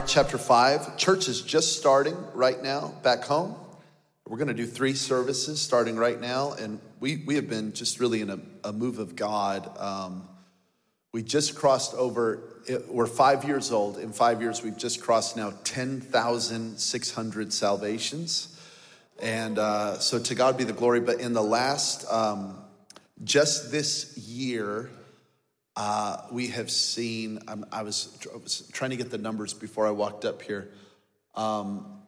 Mark chapter 5. Church is just starting right now back home. We're going to do three services starting right now. And we, we have been just really in a, a move of God. Um, we just crossed over, we're five years old. In five years, we've just crossed now 10,600 salvations. And uh, so to God be the glory. But in the last, um, just this year, uh, we have seen, um, I, was, I, was, trying to get the numbers before I walked up here. Um,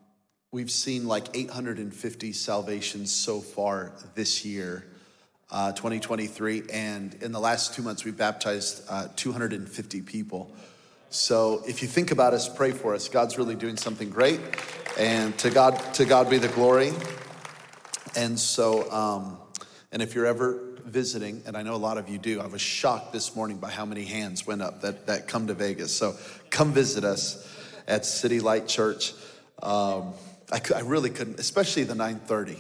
we've seen like 850 salvations so far this year, uh, 2023. And in the last two months, we've baptized uh, 250 people. So if you think about us, pray for us. God's really doing something great. And to God, to God be the glory. And so, um, and if you're ever visiting, and I know a lot of you do. I was shocked this morning by how many hands went up that, that come to Vegas. So come visit us at City Light Church. Um, I, I, really couldn't, especially the 930.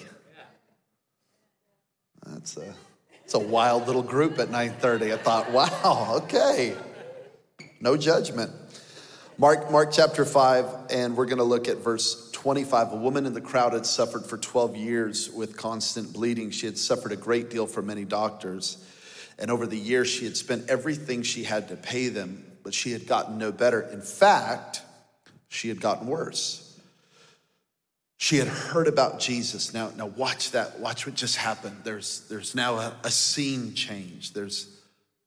That's a, it's a wild little group at 930. I thought, wow, okay. No judgment. Mark, Mark chapter 5, and we're going to look at verse 25, a woman in the crowd had suffered for 12 years with constant bleeding. She had suffered a great deal from many doctors. And over the years, she had spent everything she had to pay them, but she had gotten no better. In fact, she had gotten worse. She had heard about Jesus. Now, now watch that. Watch what just happened. There's, there's now a, a scene change. There's,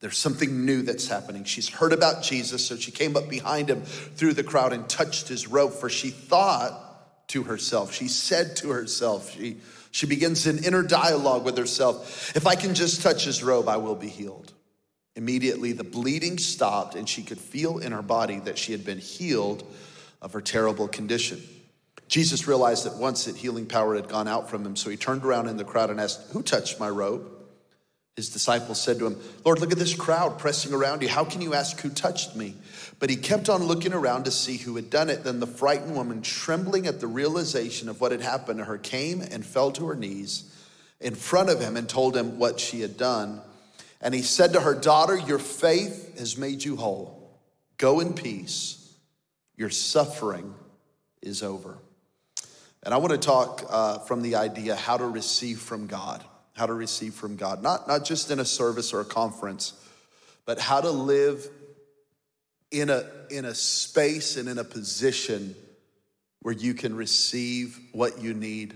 there's something new that's happening. She's heard about Jesus, so she came up behind him through the crowd and touched his robe, for she thought to herself. She said to herself, she, she begins an inner dialogue with herself if I can just touch his robe, I will be healed. Immediately, the bleeding stopped, and she could feel in her body that she had been healed of her terrible condition. Jesus realized at once that healing power had gone out from him, so he turned around in the crowd and asked, Who touched my robe? His disciples said to him, Lord, look at this crowd pressing around you. How can you ask who touched me? But he kept on looking around to see who had done it. Then the frightened woman, trembling at the realization of what had happened to her, came and fell to her knees in front of him and told him what she had done. And he said to her, Daughter, your faith has made you whole. Go in peace. Your suffering is over. And I want to talk uh, from the idea how to receive from God how to receive from God. Not, not just in a service or a conference, but how to live in a, in a space and in a position where you can receive what you need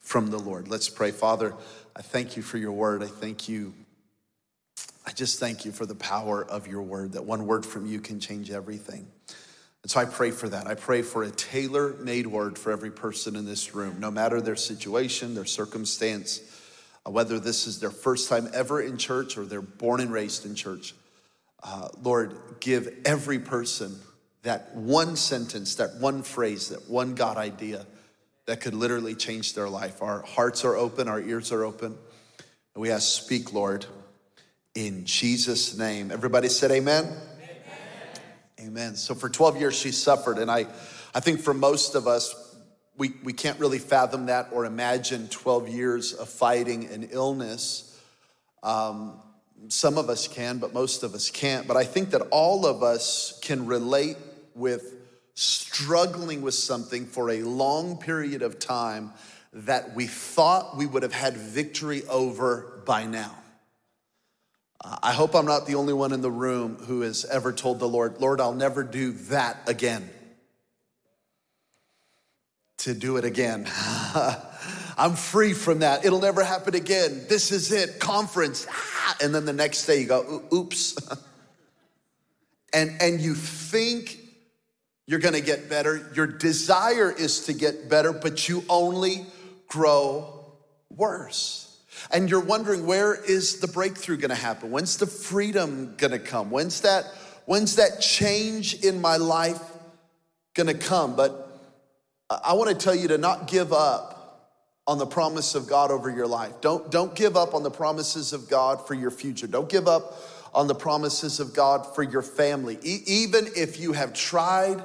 from the Lord. Let's pray. Father, I thank you for your word. I thank you. I just thank you for the power of your word, that one word from you can change everything. And so I pray for that. I pray for a tailor made word for every person in this room, no matter their situation, their circumstance whether this is their first time ever in church or they're born and raised in church. Uh, Lord, give every person that one sentence, that one phrase, that one God idea that could literally change their life. Our hearts are open, our ears are open. And we ask, speak, Lord, in Jesus' name. Everybody said amen? Amen. amen. So for 12 years, she suffered. And I, I think for most of us, we, we can't really fathom that or imagine 12 years of fighting an illness. Um, some of us can, but most of us can't. But I think that all of us can relate with struggling with something for a long period of time that we thought we would have had victory over by now. Uh, I hope I'm not the only one in the room who has ever told the Lord, Lord, I'll never do that again to do it again. I'm free from that. It'll never happen again. This is it, conference. Ah, and then the next day you go, oops. and, and you think you're gonna get better. Your desire is to get better, but you only grow worse. And you're wondering, where is the breakthrough gonna happen? When's the freedom gonna come? When's that, when's that change in my life gonna come? But I want to tell you to not give up on the promise of God over your life. Don't, don't give up on the promises of God for your future. Don't give up on the promises of God for your family. E- even if you have tried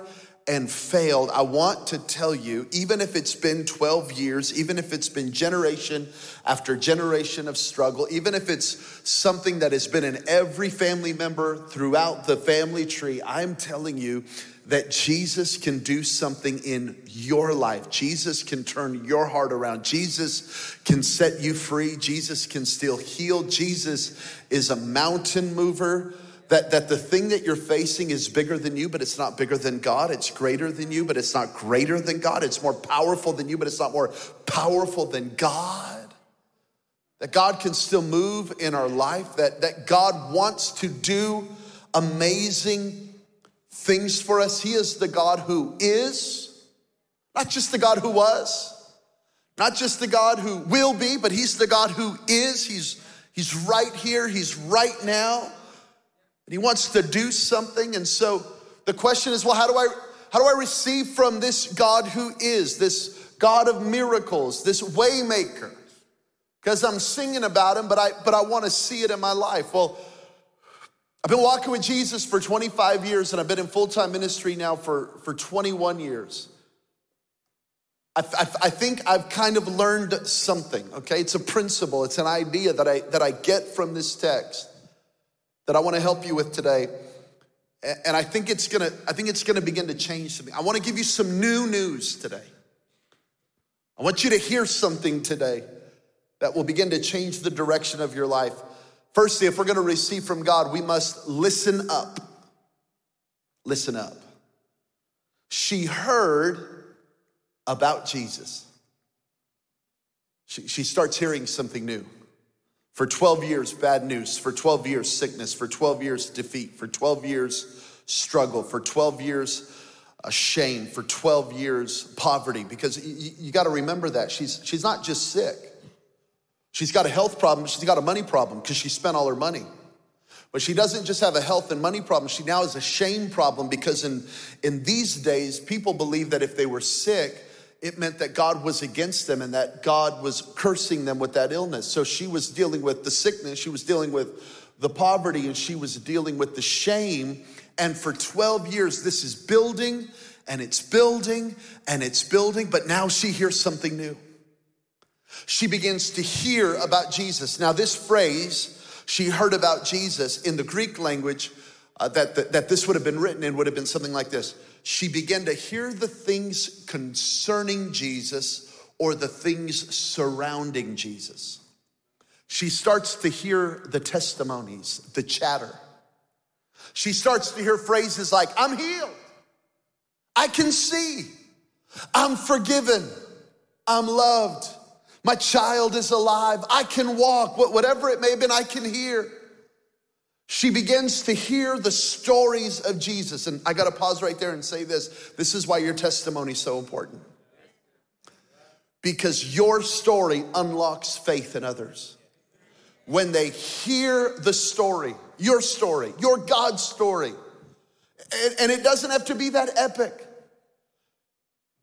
and failed, I want to tell you, even if it's been 12 years, even if it's been generation after generation of struggle, even if it's something that has been in every family member throughout the family tree, I'm telling you that Jesus can do something in your life. Jesus can turn your heart around. Jesus can set you free. Jesus can still heal. Jesus is a mountain mover that, that the thing that you're facing is bigger than you, but it's not bigger than God. It's greater than you, but it's not greater than God. It's more powerful than you, but it's not more powerful than God. That God can still move in our life, that, that God wants to do amazing things for us. He is the God who is, not just the God who was, not just the God who will be, but He's the God who is. He's, he's right here, He's right now and he wants to do something. And so the question is, well, how do I how do I receive from this God who is, this God of miracles, this waymaker? Because I'm singing about him, but I but I want to see it in my life. Well, I've been walking with Jesus for 25 years, and I've been in full-time ministry now for, for 21 years. I, I, I think I've kind of learned something, okay? It's a principle, it's an idea that I that I get from this text that I want to help you with today. And I think it's gonna, I think it's gonna begin to change something. I want to give you some new news today. I want you to hear something today that will begin to change the direction of your life. Firstly, if we're gonna receive from God, we must listen up. Listen up. She heard about Jesus. She, she starts hearing something new. For 12 years, bad news. For 12 years, sickness. For 12 years, defeat. For 12 years, struggle. For 12 years, a shame. For 12 years, poverty. Because you, you got to remember that. She's, she's not just sick, she's got a health problem, she's got a money problem because she spent all her money. But she doesn't just have a health and money problem, she now has a shame problem because in, in these days, people believe that if they were sick, it meant that God was against them and that God was cursing them with that illness. So she was dealing with the sickness, she was dealing with the poverty, and she was dealing with the shame. And for 12 years, this is building and it's building and it's building, but now she hears something new. She begins to hear about Jesus. Now, this phrase, she heard about Jesus in the Greek language, uh, that, that, that this would have been written in would have been something like this she began to hear the things concerning Jesus or the things surrounding Jesus. She starts to hear the testimonies, the chatter. She starts to hear phrases like, I'm healed, I can see, I'm forgiven, I'm loved, my child is alive, I can walk, whatever it may have been, I can hear she begins to hear the stories of Jesus. And I got to pause right there and say this this is why your testimony is so important. Because your story unlocks faith in others. When they hear the story, your story, your God's story, and, and it doesn't have to be that epic.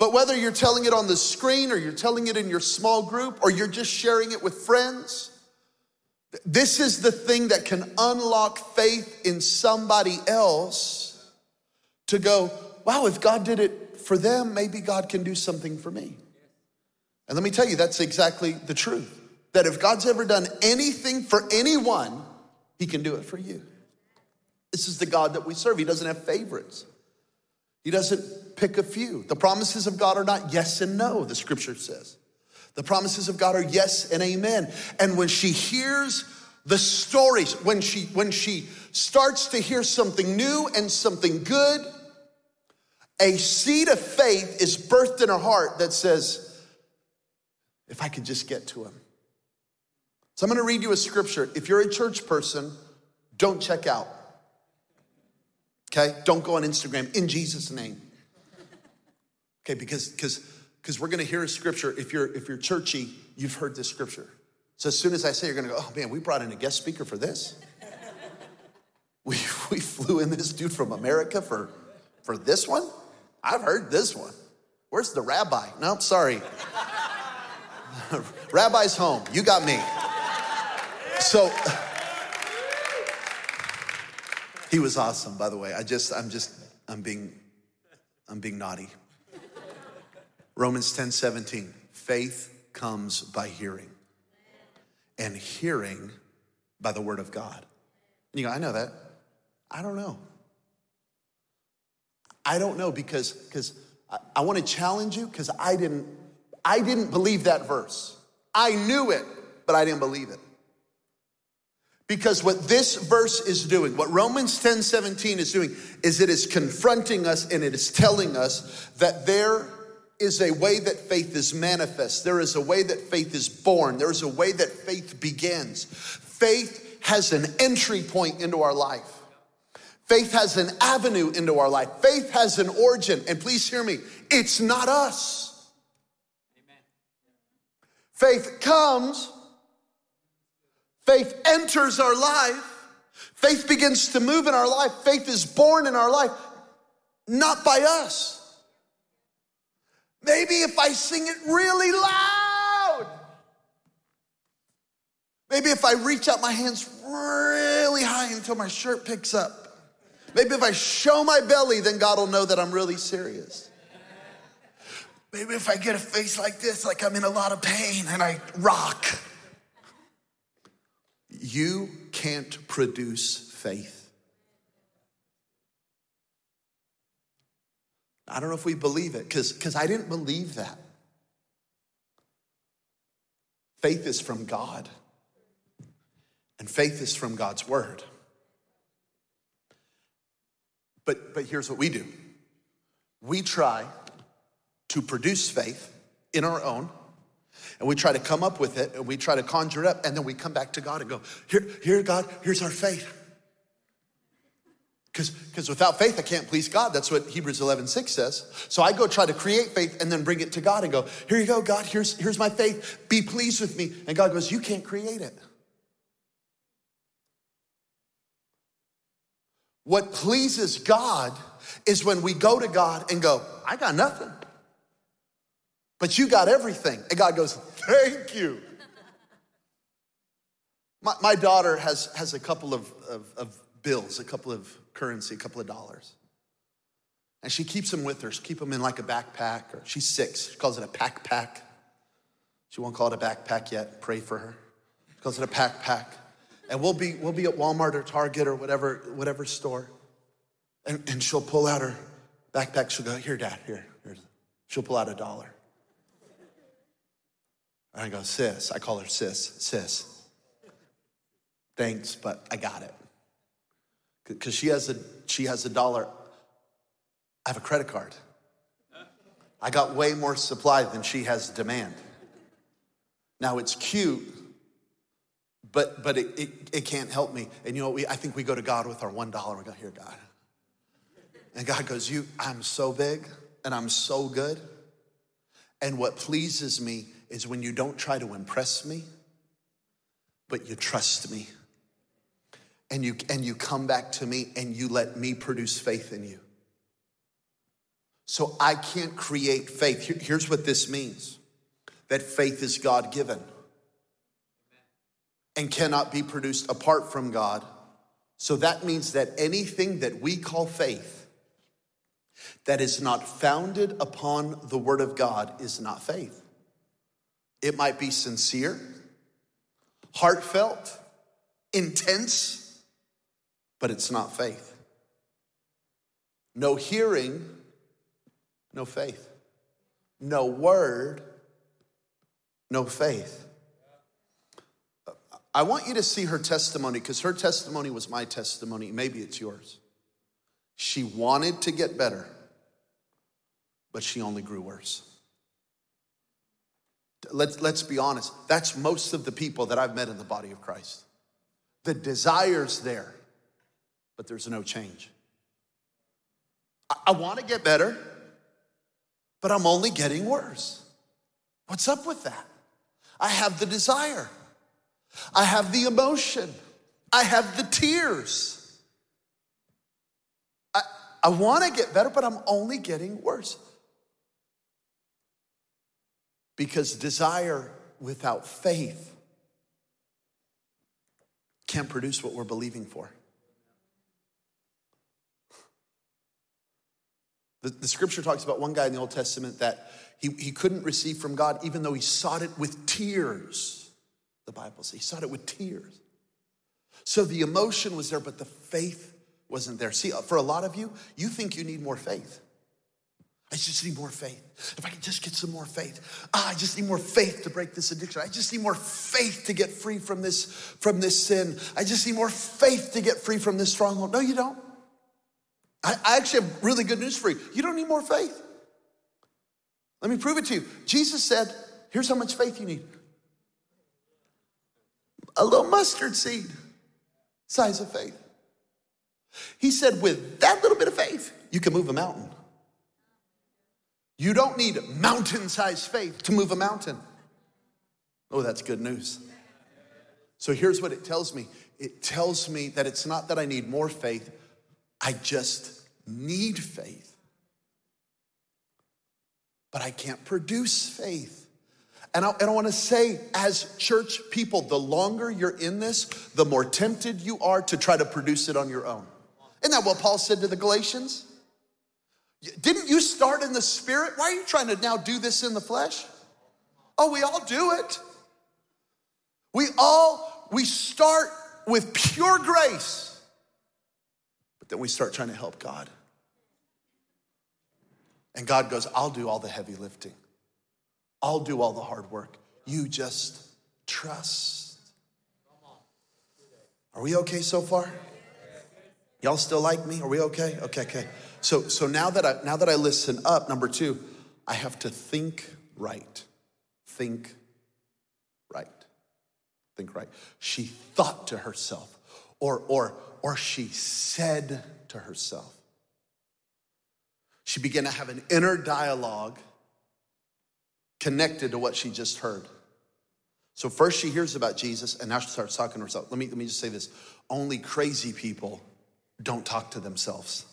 But whether you're telling it on the screen or you're telling it in your small group or you're just sharing it with friends, this is the thing that can unlock faith in somebody else to go, wow, if God did it for them, maybe God can do something for me. And let me tell you, that's exactly the truth. That if God's ever done anything for anyone, he can do it for you. This is the God that we serve. He doesn't have favorites. He doesn't pick a few. The promises of God are not yes and no, the scripture says. The promises of God are yes and amen. And when she hears the stories, when she when she starts to hear something new and something good, a seed of faith is birthed in her heart that says, if I could just get to him. So I'm going to read you a scripture. If you're a church person, don't check out. Okay? Don't go on Instagram in Jesus name. Okay, because because because we're going to hear a scripture. If you're if you're churchy, you've heard this scripture. So as soon as I say, you're going to go, oh man, we brought in a guest speaker for this. we we flew in this dude from America for for this one. I've heard this one. Where's the rabbi? No, sorry. Rabbi's home. You got me. So he was awesome, by the way. I just, I'm just, I'm being I'm being naughty. Romans 10 17. Faith comes by hearing, and hearing by the word of God. And you go, I know that. I don't know. I don't know because because I, I want to challenge you because I didn't I didn't believe that verse. I knew it, but I didn't believe it. Because what this verse is doing, what Romans 10 17 is doing, is it is confronting us and it is telling us that there is a way that faith is manifest. There is a way that faith is born. There is a way that faith begins. Faith has an entry point into our life. Faith has an avenue into our life. Faith has an origin. And please hear me, it's not us. Amen. Faith comes, faith enters our life, faith begins to move in our life, faith is born in our life, not by us. Maybe if I sing it really loud. Maybe if I reach out my hands really high until my shirt picks up. Maybe if I show my belly, then God will know that I'm really serious. Maybe if I get a face like this, like I'm in a lot of pain and I rock. You can't produce faith. I don't know if we believe it because I didn't believe that. Faith is from God, and faith is from God's word. But, but here's what we do we try to produce faith in our own, and we try to come up with it, and we try to conjure it up, and then we come back to God and go, Here, here God, here's our faith. Because without faith, I can't please God. That's what Hebrews 11, 6 says. So I go try to create faith and then bring it to God and go, Here you go, God, here's, here's my faith. Be pleased with me. And God goes, You can't create it. What pleases God is when we go to God and go, I got nothing, but you got everything. And God goes, Thank you. My, my daughter has, has a couple of, of, of bills, a couple of currency, a couple of dollars. And she keeps them with her. She keep them in like a backpack, or she's six. She calls it a pack pack. She won't call it a backpack yet. Pray for her. She calls it a pack pack. And we'll be, we'll be at Walmart or Target or whatever, whatever store. And, and she'll pull out her backpack. She'll go, here, dad, here. Here's. She'll pull out a dollar. And I go, sis. I call her sis, sis. Thanks, but I got it because she has a she has a dollar. I have a credit card. I got way more supply than she has demand. Now it's cute, but but it, it, it can't help me. And you know, we I think we go to God with our one dollar. We go, here, God. And God goes, You, I'm so big and I'm so good. And what pleases me is when you don't try to impress me, but you trust me and you and you come back to me and you let me produce faith in you. So I can't create faith. Here's what this means. That faith is God given and cannot be produced apart from God. So that means that anything that we call faith that is not founded upon the word of God is not faith. It might be sincere, heartfelt, intense, but it's not faith. No hearing, no faith. No word, no faith. I want you to see her testimony because her testimony was my testimony. Maybe it's yours. She wanted to get better, but she only grew worse. Let's, let's be honest. That's most of the people that I've met in the body of Christ. The desire's there, but there's no change. I, I want to get better, but I'm only getting worse. What's up with that? I have the desire, I have the emotion, I have the tears. I, I want to get better, but I'm only getting worse. Because desire without faith can't produce what we're believing for. The, the scripture talks about one guy in the Old Testament that he, he couldn't receive from God even though he sought it with tears. The Bible says he sought it with tears. So the emotion was there, but the faith wasn't there. See, for a lot of you, you think you need more faith. I just need more faith. If I can just get some more faith. Ah, I just need more faith to break this addiction. I just need more faith to get free from this, from this sin. I just need more faith to get free from this stronghold. No, you don't. I, I actually have really good news for you. You don't need more faith. Let me prove it to you. Jesus said, here's how much faith you need. A little mustard seed size of faith. He said, with that little bit of faith, you can move a mountain. You don't need mountain sized faith to move a mountain. Oh, that's good news. So here's what it tells me it tells me that it's not that I need more faith, I just need faith. But I can't produce faith. And I, and I want to say, as church people, the longer you're in this, the more tempted you are to try to produce it on your own. Isn't that what Paul said to the Galatians? Didn't you start in the spirit? Why are you trying to now do this in the flesh? Oh, we all do it. We all, we start with pure grace, but then we start trying to help God. And God goes, I'll do all the heavy lifting, I'll do all the hard work. You just trust. Are we okay so far? Y'all still like me? Are we okay? Okay, okay. So, so now that I now that I listen up, number two, I have to think right. Think right. Think right. She thought to herself, or or or she said to herself. She began to have an inner dialogue connected to what she just heard. So first she hears about Jesus, and now she starts talking to herself. Let me, let me just say this. Only crazy people don't talk to themselves.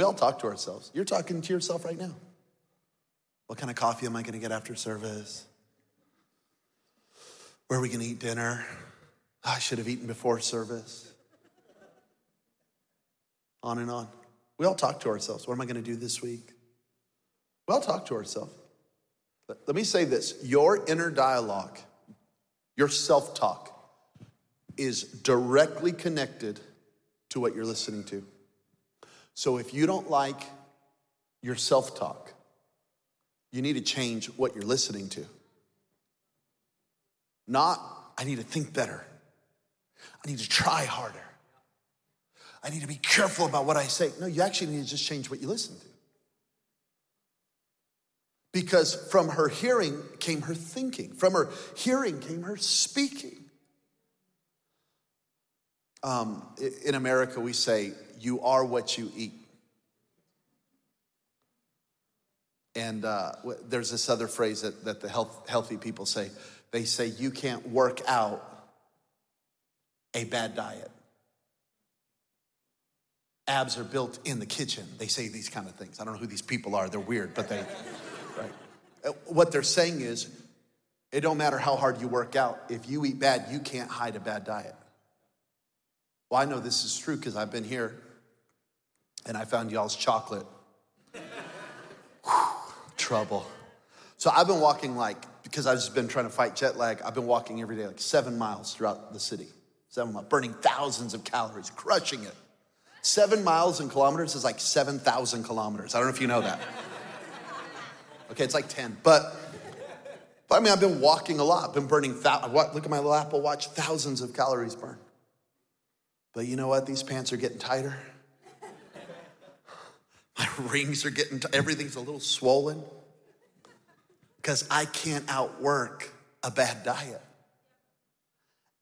We all talk to ourselves. You're talking to yourself right now. What kind of coffee am I going to get after service? Where are we going to eat dinner? Oh, I should have eaten before service. On and on. We all talk to ourselves. What am I going to do this week? We all talk to ourselves. Let me say this your inner dialogue, your self talk, is directly connected to what you're listening to. So if you don't like your self talk, you need to change what you're listening to. Not, I need to think better. I need to try harder. I need to be careful about what I say. No, you actually need to just change what you listen to. Because from her hearing came her thinking, from her hearing came her speaking. Um, in America, we say, you are what you eat. And uh, there's this other phrase that, that the health, healthy people say. They say, you can't work out a bad diet. Abs are built in the kitchen. They say these kind of things. I don't know who these people are. They're weird, but they, right. Uh, what they're saying is, it don't matter how hard you work out. If you eat bad, you can't hide a bad diet. Well, I know this is true because I've been here and I found y'all's chocolate. trouble. So I've been walking like, because I've just been trying to fight jet lag, I've been walking every day like seven miles throughout the city. Seven miles, burning thousands of calories, crushing it. Seven miles in kilometers is like 7,000 kilometers. I don't know if you know that. Okay, it's like 10. But, but I mean, I've been walking a lot, been burning, th- look at my little Apple Watch, thousands of calories burned. But you know what? These pants are getting tighter. My rings are getting, t- everything's a little swollen because I can't outwork a bad diet.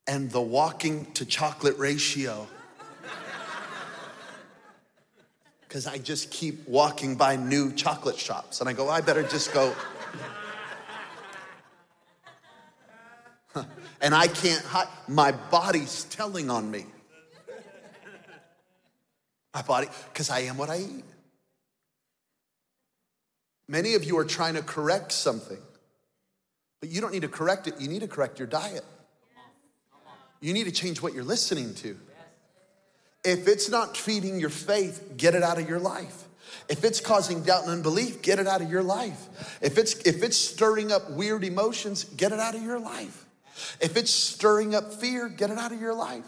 And the walking to chocolate ratio, because I just keep walking by new chocolate shops and I go, I better just go. and I can't hide, my body's telling on me. My body, because I am what I eat. Many of you are trying to correct something, but you don't need to correct it. You need to correct your diet. You need to change what you're listening to. if it's not feeding your faith, get it out of your life. If it's causing doubt and unbelief, get it out of your life. If it's if it's stirring up weird emotions, get it out of your life. If it's stirring up fear, get it out of your life.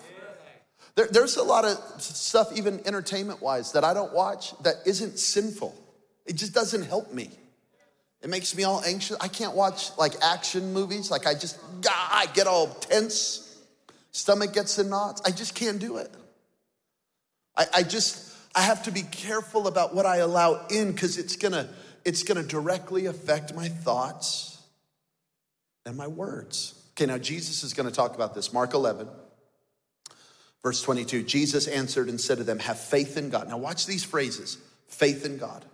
There, there's a lot of stuff, even entertainment wise, that I don't watch that isn't sinful. It just doesn't help me. It makes me all anxious. I can't watch like action movies. Like I just, I get all tense. Stomach gets in knots. I just can't do it. I, I just, I have to be careful about what I allow in because it's gonna, it's gonna directly affect my thoughts and my words. Okay, now Jesus is gonna talk about this. Mark 11, verse 22. Jesus answered and said to them, Have faith in God. Now, watch these phrases faith in God.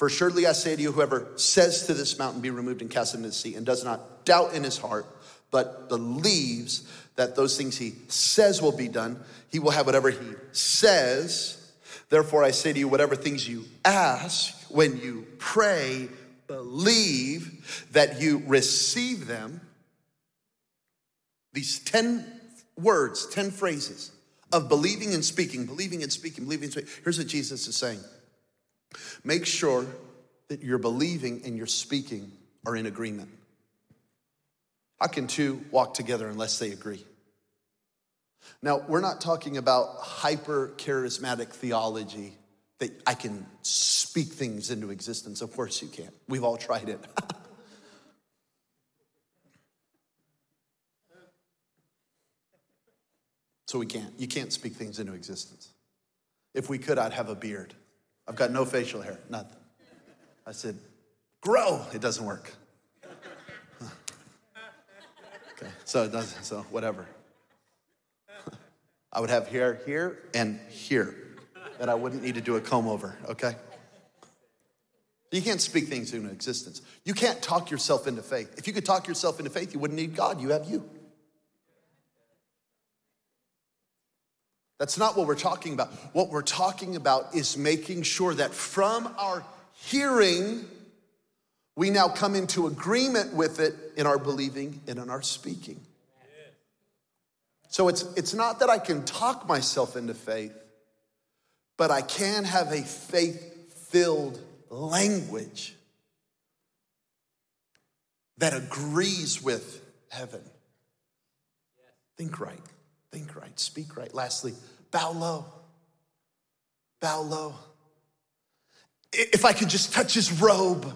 For surely I say to you, whoever says to this mountain, Be removed and cast into the sea, and does not doubt in his heart, but believes that those things he says will be done, he will have whatever he says. Therefore, I say to you, whatever things you ask when you pray, believe that you receive them. These 10 words, 10 phrases of believing and speaking, believing and speaking, believing and speaking. Here's what Jesus is saying make sure that your believing and your speaking are in agreement. How can two walk together unless they agree? Now, we're not talking about hyper charismatic theology that I can speak things into existence. Of course, you can't. We've all tried it. so we can't. You can't speak things into existence. If we could, I'd have a beard. I've got no facial hair, nothing. I said, grow. It doesn't work. Okay, so it doesn't, so whatever. I would have hair here and here, and I wouldn't need to do a comb over, okay? You can't speak things into existence. You can't talk yourself into faith. If you could talk yourself into faith, you wouldn't need God. You have you. That's not what we're talking about. What we're talking about is making sure that from our hearing, we now come into agreement with it in our believing and in our speaking. So it's, it's not that I can talk myself into faith, but I can have a faith filled language that agrees with heaven. Think right, think right, speak right. Lastly, bow low. Bow low. If I could just touch his robe,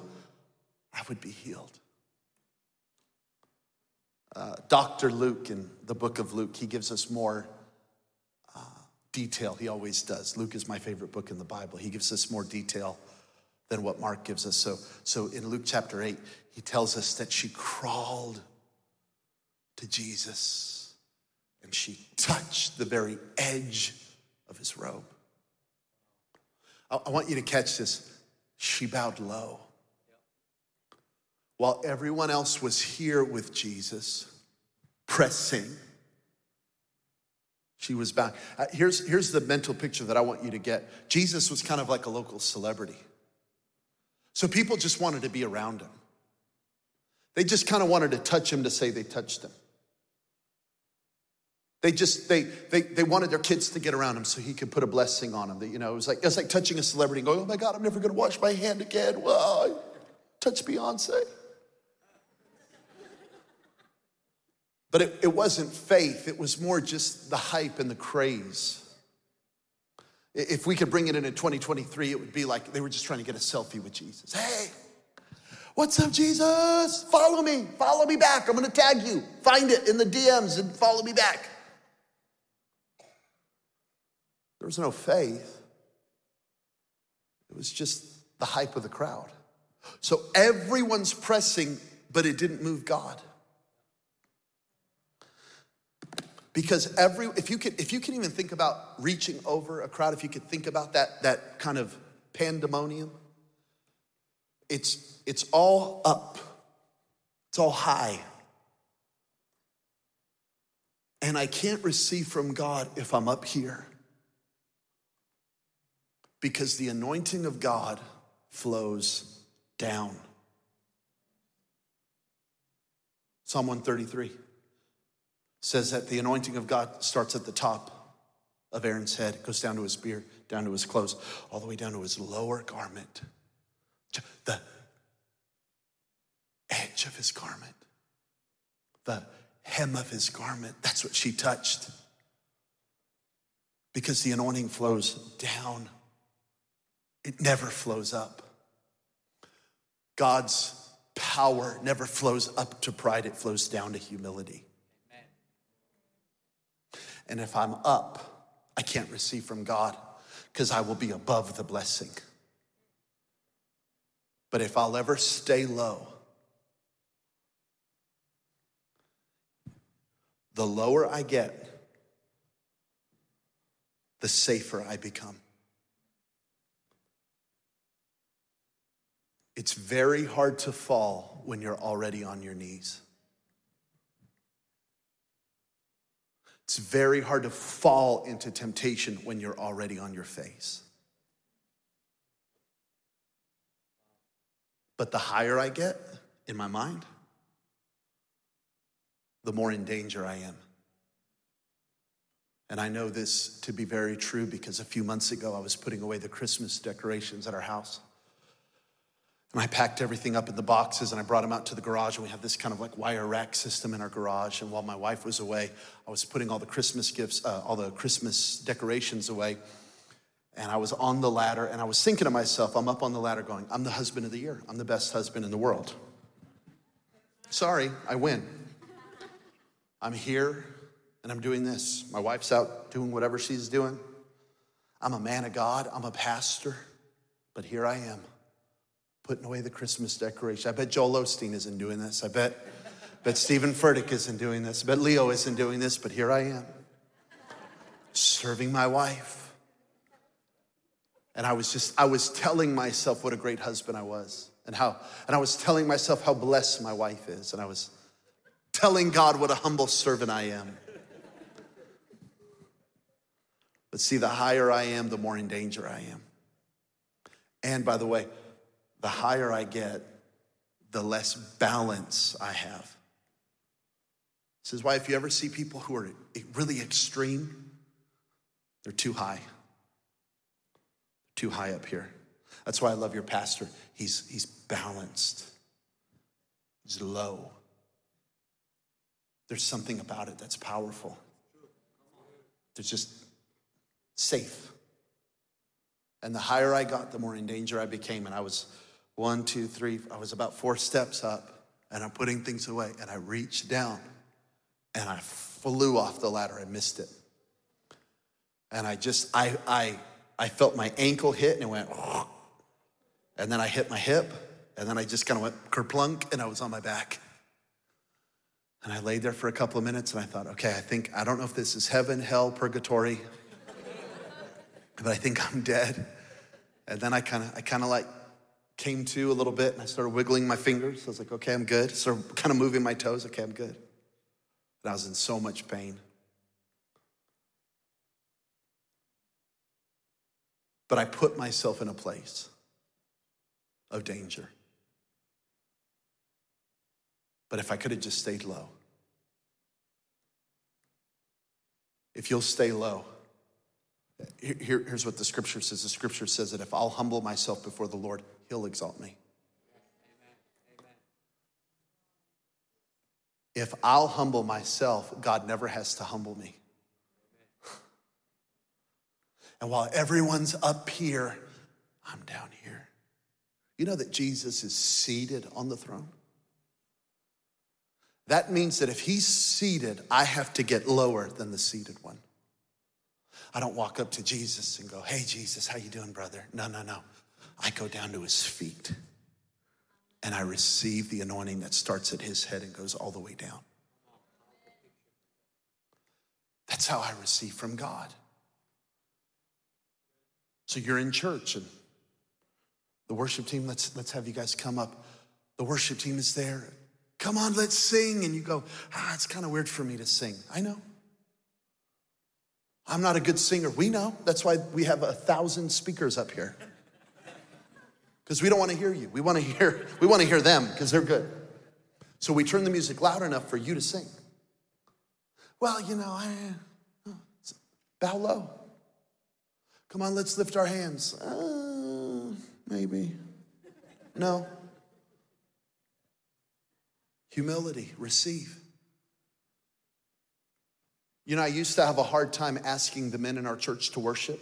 I would be healed. Uh, Dr. Luke in the book of Luke, he gives us more uh, detail. He always does. Luke is my favorite book in the Bible. He gives us more detail than what Mark gives us. So, so in Luke chapter 8, he tells us that she crawled to Jesus and she touched the very edge of his robe. I, I want you to catch this. She bowed low. While everyone else was here with Jesus, pressing, she was back. Uh, here's, here's the mental picture that I want you to get Jesus was kind of like a local celebrity. So people just wanted to be around him. They just kind of wanted to touch him to say they touched him. They just they they they wanted their kids to get around him so he could put a blessing on them. That, you know, it was like it was like touching a celebrity and going, "Oh my God, I'm never going to wash my hand again." Well, touch Beyonce. But it, it wasn't faith, it was more just the hype and the craze. If we could bring it into 2023, it would be like they were just trying to get a selfie with Jesus. Hey, what's up, Jesus? Follow me, follow me back. I'm gonna tag you. Find it in the DMs and follow me back. There was no faith, it was just the hype of the crowd. So everyone's pressing, but it didn't move God. because every if you can if you can even think about reaching over a crowd if you could think about that that kind of pandemonium it's it's all up it's all high and i can't receive from god if i'm up here because the anointing of god flows down psalm 133 says that the anointing of God starts at the top of Aaron's head. Goes down to his beard, down to his clothes, all the way down to his lower garment. The edge of his garment, the hem of his garment. That's what she touched. Because the anointing flows down, it never flows up. God's power never flows up to pride, it flows down to humility. And if I'm up, I can't receive from God because I will be above the blessing. But if I'll ever stay low, the lower I get, the safer I become. It's very hard to fall when you're already on your knees. It's very hard to fall into temptation when you're already on your face. But the higher I get in my mind, the more in danger I am. And I know this to be very true because a few months ago I was putting away the Christmas decorations at our house. And I packed everything up in the boxes and I brought them out to the garage. And we have this kind of like wire rack system in our garage. And while my wife was away, I was putting all the Christmas gifts, uh, all the Christmas decorations away. And I was on the ladder and I was thinking to myself, I'm up on the ladder going, I'm the husband of the year. I'm the best husband in the world. Sorry, I win. I'm here and I'm doing this. My wife's out doing whatever she's doing. I'm a man of God, I'm a pastor, but here I am putting away the Christmas decoration. I bet Joel Osteen isn't doing this. I bet, bet Steven Furtick isn't doing this. I bet Leo isn't doing this, but here I am, serving my wife. And I was just, I was telling myself what a great husband I was and how, and I was telling myself how blessed my wife is. And I was telling God what a humble servant I am. But see, the higher I am, the more in danger I am. And by the way, the higher I get, the less balance I have. This is why if you ever see people who are really extreme, they're too high. Too high up here. That's why I love your pastor. He's, he's balanced, he's low. There's something about it that's powerful. There's just safe. And the higher I got, the more in danger I became. And I was one, two, three. I was about four steps up and I'm putting things away. And I reached down and I flew off the ladder. I missed it. And I just, I, I, I felt my ankle hit and it went, and then I hit my hip and then I just kind of went kerplunk and I was on my back. And I laid there for a couple of minutes and I thought, okay, I think, I don't know if this is heaven, hell, purgatory, but I think I'm dead. And then I kind of, I kind of like came to a little bit and I started wiggling my fingers. I was like, okay, I'm good. So kind of moving my toes. Okay, I'm good. And I was in so much pain. But I put myself in a place of danger. But if I could have just stayed low, if you'll stay low, here, here's what the scripture says the scripture says that if I'll humble myself before the Lord, he'll exalt me. If I'll humble myself, God never has to humble me. And while everyone's up here, I'm down here. You know that Jesus is seated on the throne? That means that if he's seated, I have to get lower than the seated one. I don't walk up to Jesus and go, "Hey Jesus, how you doing, brother?" No, no, no. I go down to his feet and I receive the anointing that starts at his head and goes all the way down. That's how I receive from God. So you're in church and the worship team, let's, let's have you guys come up. The worship team is there. Come on, let's sing. And you go, ah, it's kind of weird for me to sing. I know. I'm not a good singer. We know. That's why we have a thousand speakers up here. Because we don't want to hear you. We want to hear, we want to hear them because they're good. So we turn the music loud enough for you to sing. Well, you know, I bow low. Come on, let's lift our hands. Uh, maybe. No. Humility, receive. You know, I used to have a hard time asking the men in our church to worship.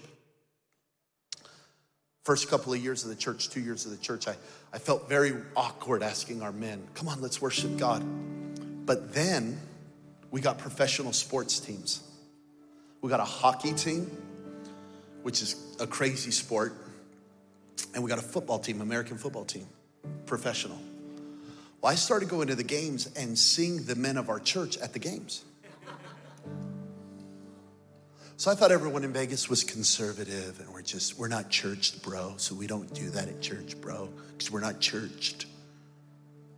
First couple of years of the church, two years of the church, I, I felt very awkward asking our men, come on, let's worship God. But then we got professional sports teams. We got a hockey team, which is a crazy sport, and we got a football team, American football team, professional. Well, I started going to the games and seeing the men of our church at the games. So I thought everyone in Vegas was conservative and we're just, we're not churched, bro. So we don't do that at church, bro, because we're not churched.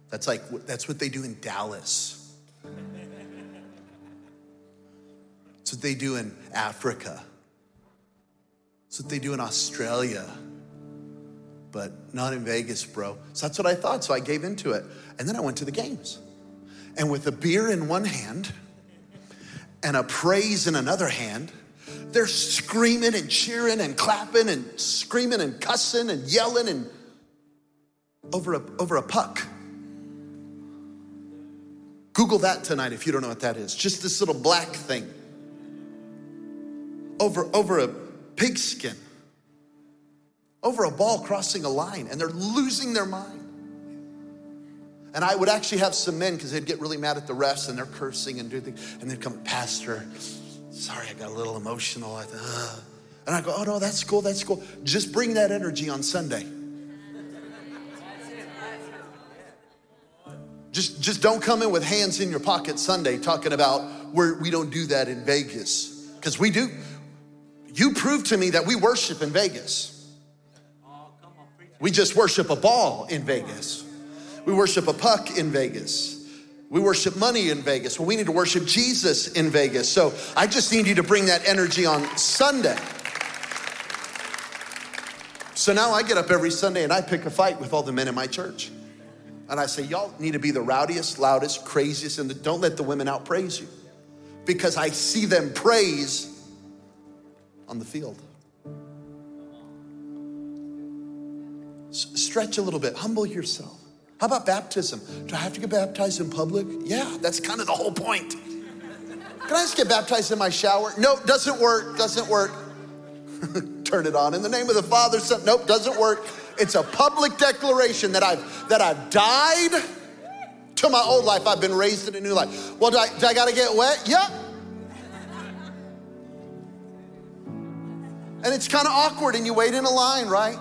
That's like, that's what they do in Dallas. That's what they do in Africa. That's what they do in Australia, but not in Vegas, bro. So that's what I thought. So I gave into it. And then I went to the games. And with a beer in one hand and a praise in another hand, they're screaming and cheering and clapping and screaming and cussing and yelling and over a, over a puck. Google that tonight if you don't know what that is. Just this little black thing over, over a pigskin, over a ball crossing a line, and they're losing their mind. And I would actually have some men because they'd get really mad at the refs and they're cursing and do things, and they'd come, Pastor, sorry, I got a little emotional. I uh. And I go, oh no, that's cool, that's cool. Just bring that energy on Sunday. Just, just don't come in with hands in your pocket Sunday talking about where we don't do that in Vegas. Because we do. You prove to me that we worship in Vegas. We just worship a ball in Vegas. We worship a puck in Vegas. We worship money in Vegas. Well, we need to worship Jesus in Vegas. So I just need you to bring that energy on Sunday. So now I get up every Sunday and I pick a fight with all the men in my church. And I say, y'all need to be the rowdiest, loudest, craziest, and don't let the women out praise you. Because I see them praise on the field. S- stretch a little bit, humble yourself. How about baptism? Do I have to get baptized in public? Yeah, that's kind of the whole point. Can I just get baptized in my shower? Nope, doesn't work, doesn't work. Turn it on. In the name of the Father, Son, nope, doesn't work. It's a public declaration that I've that I've died to my old life. I've been raised in a new life. Well, do I, do I gotta get wet? Yep. And it's kind of awkward, and you wait in a line, right?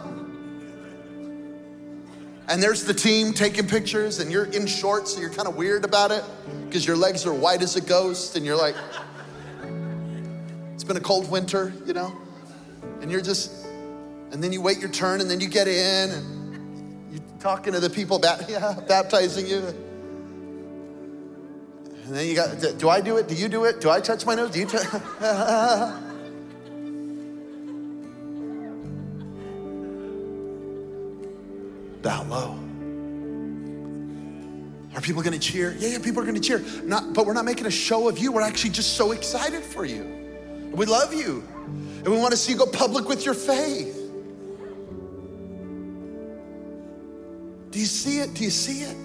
And there's the team taking pictures, and you're in shorts, so you're kind of weird about it because your legs are white as a ghost, and you're like, it's been a cold winter, you know? And you're just, and then you wait your turn, and then you get in, and you're talking to the people, about, yeah, baptizing you. And then you got, do I do it? Do you do it? Do I touch my nose? Do you touch? Are people gonna cheer? Yeah, yeah, people are gonna cheer. Not, but we're not making a show of you. We're actually just so excited for you. We love you. And we wanna see you go public with your faith. Do you see it? Do you see it?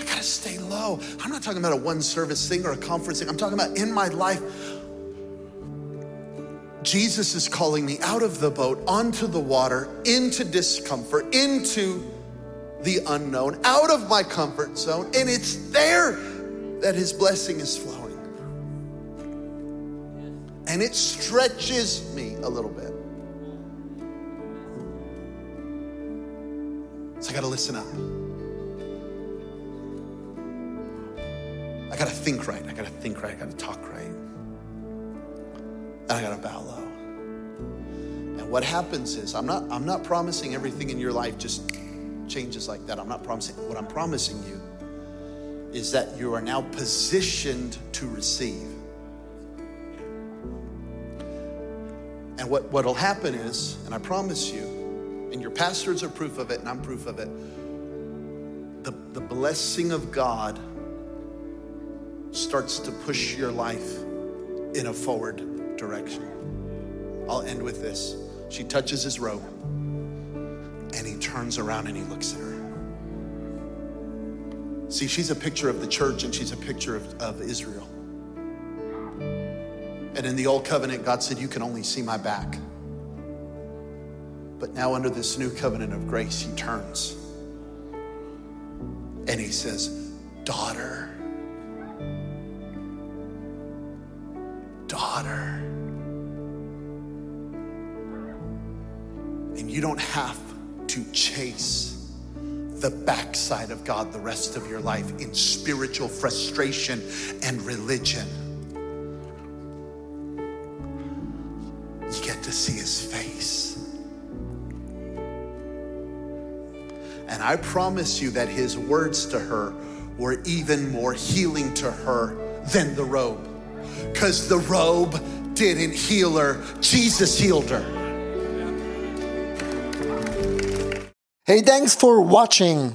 I gotta stay low. I'm not talking about a one service thing or a conference thing. I'm talking about in my life. Jesus is calling me out of the boat, onto the water, into discomfort, into the unknown, out of my comfort zone, and it's there that His blessing is flowing. And it stretches me a little bit. So I gotta listen up. I gotta think right. I gotta think right. I gotta talk right. And I gotta bow low. And what happens is, I'm not, I'm not promising everything in your life just changes like that. I'm not promising. What I'm promising you is that you are now positioned to receive. And what, what'll happen is, and I promise you, and your pastors are proof of it, and I'm proof of it, the, the blessing of God starts to push your life in a forward direction. I'll end with this. She touches his robe, turns around and he looks at her. See, she's a picture of the church and she's a picture of, of Israel. And in the old covenant, God said, You can only see my back. But now, under this new covenant of grace, he turns and he says, Daughter, daughter. And you don't have to chase the backside of God the rest of your life in spiritual frustration and religion. You get to see his face. And I promise you that his words to her were even more healing to her than the robe. Because the robe didn't heal her, Jesus healed her. Hey, thanks for watching.